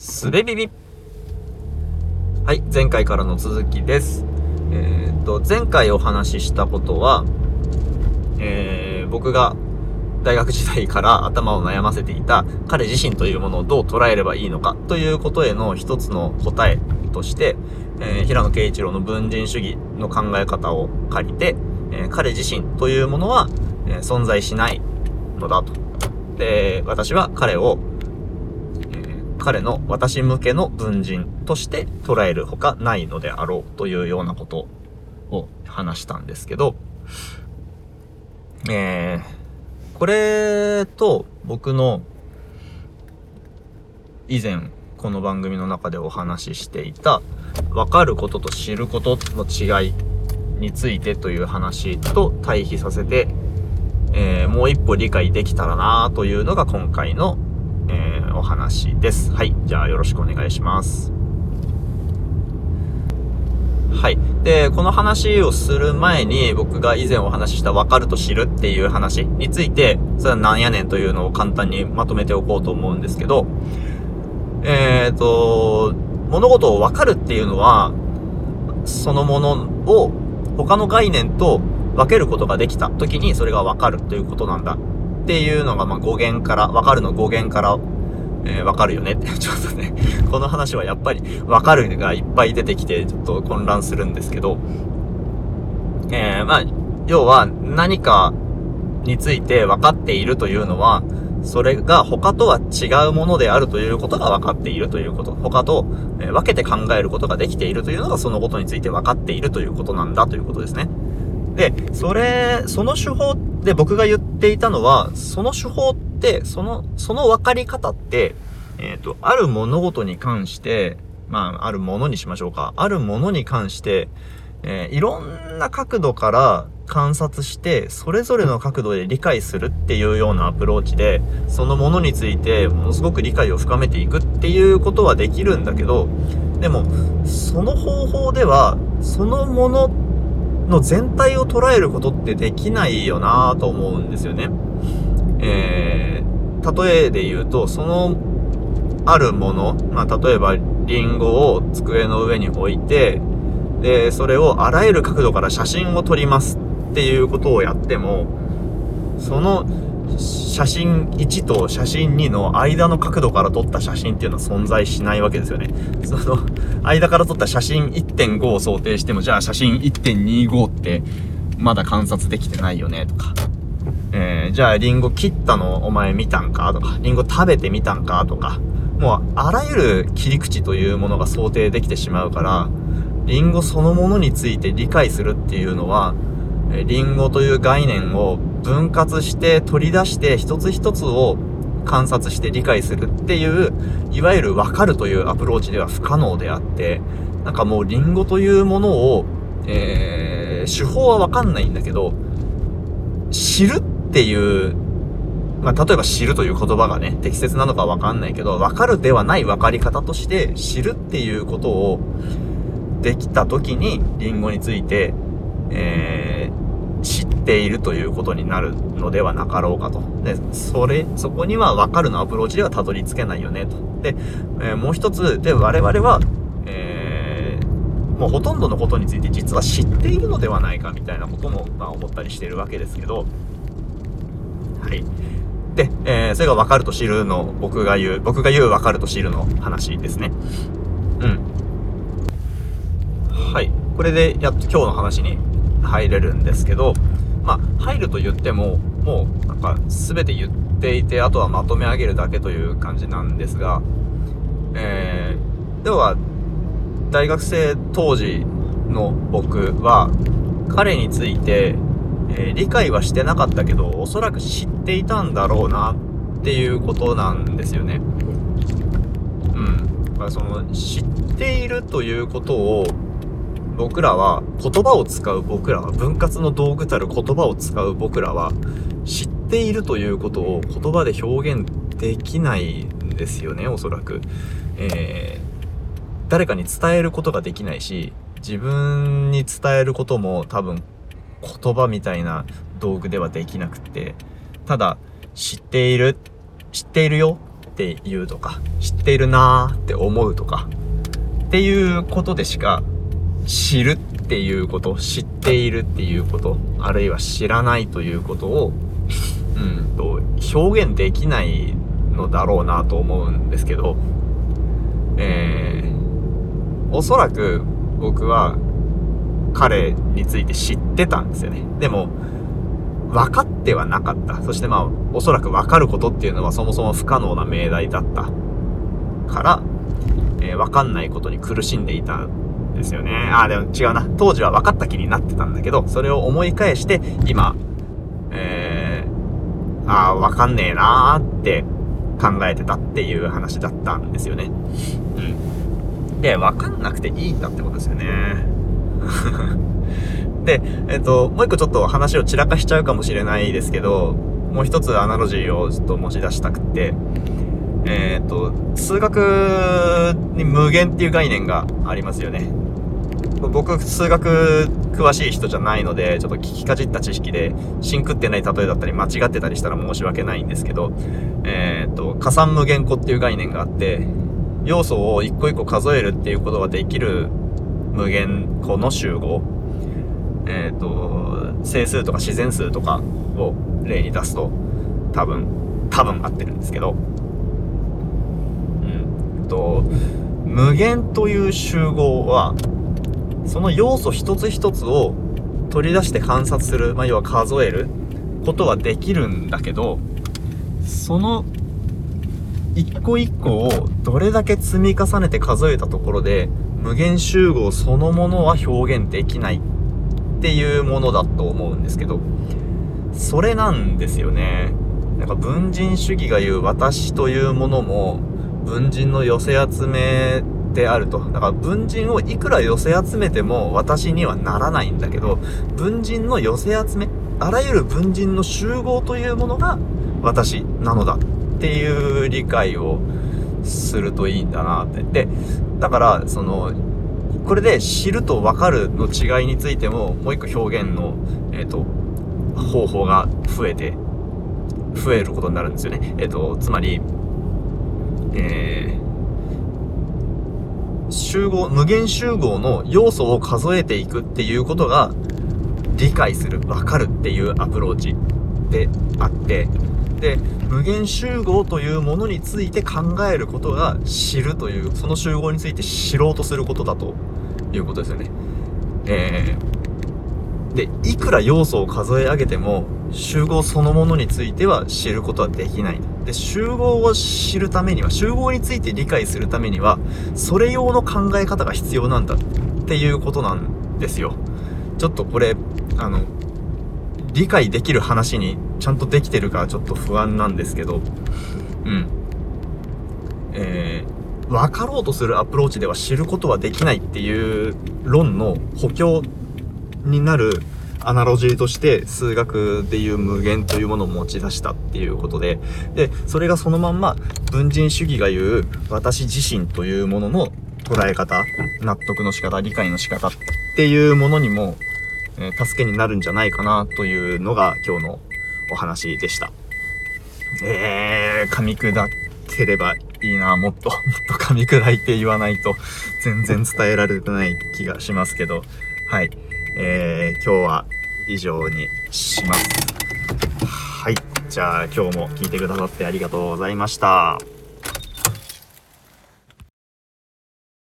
すべビビはい、前回からの続きです。えーっと、前回お話ししたことは、えー、僕が大学時代から頭を悩ませていた彼自身というものをどう捉えればいいのかということへの一つの答えとして、えー平野啓一郎の文人主義の考え方を借りて、えー彼自身というものは、えー存在しないのだと。で、私は彼を、彼の私向けの文人として捉えるほかないのであろうというようなことを話したんですけど、えーこれと僕の以前この番組の中でお話ししていた分かることと知ることの違いについてという話と対比させて、えーもう一歩理解できたらなというのが今回の、お話です。はい。じゃあよろしくお願いします。はい。で、この話をする前に僕が以前お話しした分かると知るっていう話について、それは何やねんというのを簡単にまとめておこうと思うんですけど、えっ、と、物事を分かるっていうのは、そのものを他の概念と分けることができた時にそれが分かるということなんだっていうのが、まあ、語源から、分かるの語源から、えー分かるよねって、ちょっとね、この話はやっぱり分かるがいっぱい出てきて、ちょっと混乱するんですけど、えー、まあ、要は何かについて分かっているというのは、それが他とは違うものであるということが分かっているということ。他と、分けて考えることができているというのがそのことについて分かっているということなんだということですね。で、それ、その手法で僕が言っていたのは、その手法って、その、その分かり方って、えっ、と、ある物事に関して、まあ、あるものにしましょうか。あるものに関して、えーいろんな角度から観察して、それぞれの角度で理解するっていうようなアプローチで、そのものについてものすごく理解を深めていくっていうことはできるんだけど、でも、その方法では、そのものの全体を捉えることってできないよなぁと思うんですよね。えー、例えで言うと、その、あるもの、まあ、例えば、リンゴを机の上に置いて、で、それをあらゆる角度から写真を撮りますっていうことをやっても、その写真1と写真2の間の角度から撮った写真っていうのは存在しないわけですよね。その間から撮った写真1.5を想定しても、じゃあ写真1.25ってまだ観察できてないよねとか。えー、じゃあリンゴ切ったのお前見たんか？とか、リンゴ食べてみたんか？とか、もうあらゆる切り口というものが想定できてしまうから、リンゴそのものについて理解するっていうのは、リンゴという概念を分割して取り出して一つ一つを観察して理解するっていう、いわゆる分かるというアプローチでは不可能であって、なんかもうリンゴというものを、えー手法は分かんないんだけど、知るっっていう、まあ、例えば知るという言葉がね、適切なのかわかんないけど、わかるではない分かり方として、知るっていうことをできた時に、リンゴについて、えー知っているということになるのではなかろうかと。で、それ、そこには分かるのアプローチではたどり着けないよねと。で、えーもう一つ、で、我々は、えーもうほとんどのことについて実は知っているのではないかみたいなことも、まあ、思ったりしてるわけですけど、はい。で、えーそれが分かると知るの、僕が言う、僕が言う分かると知るの話ですね。うん。はい。これでやっと今日の話に入れるんですけど、まあ、入ると言っても、もう、なんか、すべて言っていて、あとはまとめ上げるだけという感じなんですが、えー、では、大学生当時の僕は、彼について、えー理解はしてなかったけど、おそらく知っていたんだろうなっていうことなんですよね。うん。だからその、知っているということを、僕らは、言葉を使う僕らは、分割の道具たる言葉を使う僕らは、知っているということを言葉で表現できないんですよね、おそらく。えー誰かに伝えることができないし、自分に伝えることも多分言葉みたいな道具ではできなくって、ただ知っている、知っているよっって言うとか、知っているなーって思うとか、っていうことでしか、知るっていうこと、知っているっていうこと、あるいは知らないということを、うんと、表現できないのだろうなと思うんですけど、えー、おそらく僕は彼について知ってたんですよね。でも、分かってはなかった。そしてまあ、おそらく分かることっていうのはそもそも不可能な命題だったから、えー、分かんないことに苦しんでいたんですよね。ああ、でも違うな。当時は分かった気になってたんだけど、それを思い返して、今、えー、ああ、分かんねえなーって考えてたっていう話だったんですよね。うん。で、分かんなくていいんだってことですよね。で、えっと、もう一個ちょっと話を散らかしちゃうかもしれないですけど、もう一つアナロジーをちょっと持ち出したくて、えっと、数学に無限っていう概念がありますよね。僕、数学詳しい人じゃないので、ちょっと聞きかじった知識で、シンクってない例えだったり間違ってたりしたら申し訳ないんですけど、えっと、加算無限個っていう概念があって、要素を一個一個数えるっていうことができる無限個の集合。えっ、ー、と、整数とか自然数とかを例に出すと、多分、多分合ってるんですけど、うんと、無限という集合は、その要素一つ一つを取り出して観察する、まあ、要は数えることはできるんだけど、その一個一個をどれだけ積み重ねて数えたところで無限集合そのものは表現できないっていうものだと思うんですけどそれなんですよねなんか文人主義が言う私というものも文人の寄せ集めであると。だから文人をいくら寄せ集めても私にはならないんだけど、文人の寄せ集め、あらゆる文人の集合というものが私なのだっていう理解をするといいんだなって。で、だから、その、これで知ると分かるの違いについても、もう一個表現の、えっ、ー、と、方法が増えて、増えることになるんですよね。えっ、ー、と、つまり、えー、集合、無限集合の要素を数えていくっていうことが、理解する、分かるっていうアプローチであって、で無限集合というものについて考えることが知るというその集合について知ろうとすることだということですよね。えー、でいくら要素を数え上げても集合そのものについては知ることはできない。で集合を知るためには集合について理解するためにはそれ用の考え方が必要なんだっていうことなんですよ。ちょっとこれあの理解できる話にちゃんとできてるかちょっと不安なんですけど、うん。えー、分かろうとするアプローチでは知ることはできないっていう論の補強になるアナロジーとして数学でいう無限というものを持ち出したっていうことで、で、それがそのまんま文人主義が言う私自身というものの捉え方、納得の仕方、理解の仕方っていうものにもえ助けになるんじゃないかなというのが今日のお話でした。えー、噛み砕ければいいな、もっと、もっと噛み砕いて言わないと全然伝えられてない気がしますけど、はい。えー、今日は以上にします。はい。じゃあ今日も聞いてくださってありがとうございました。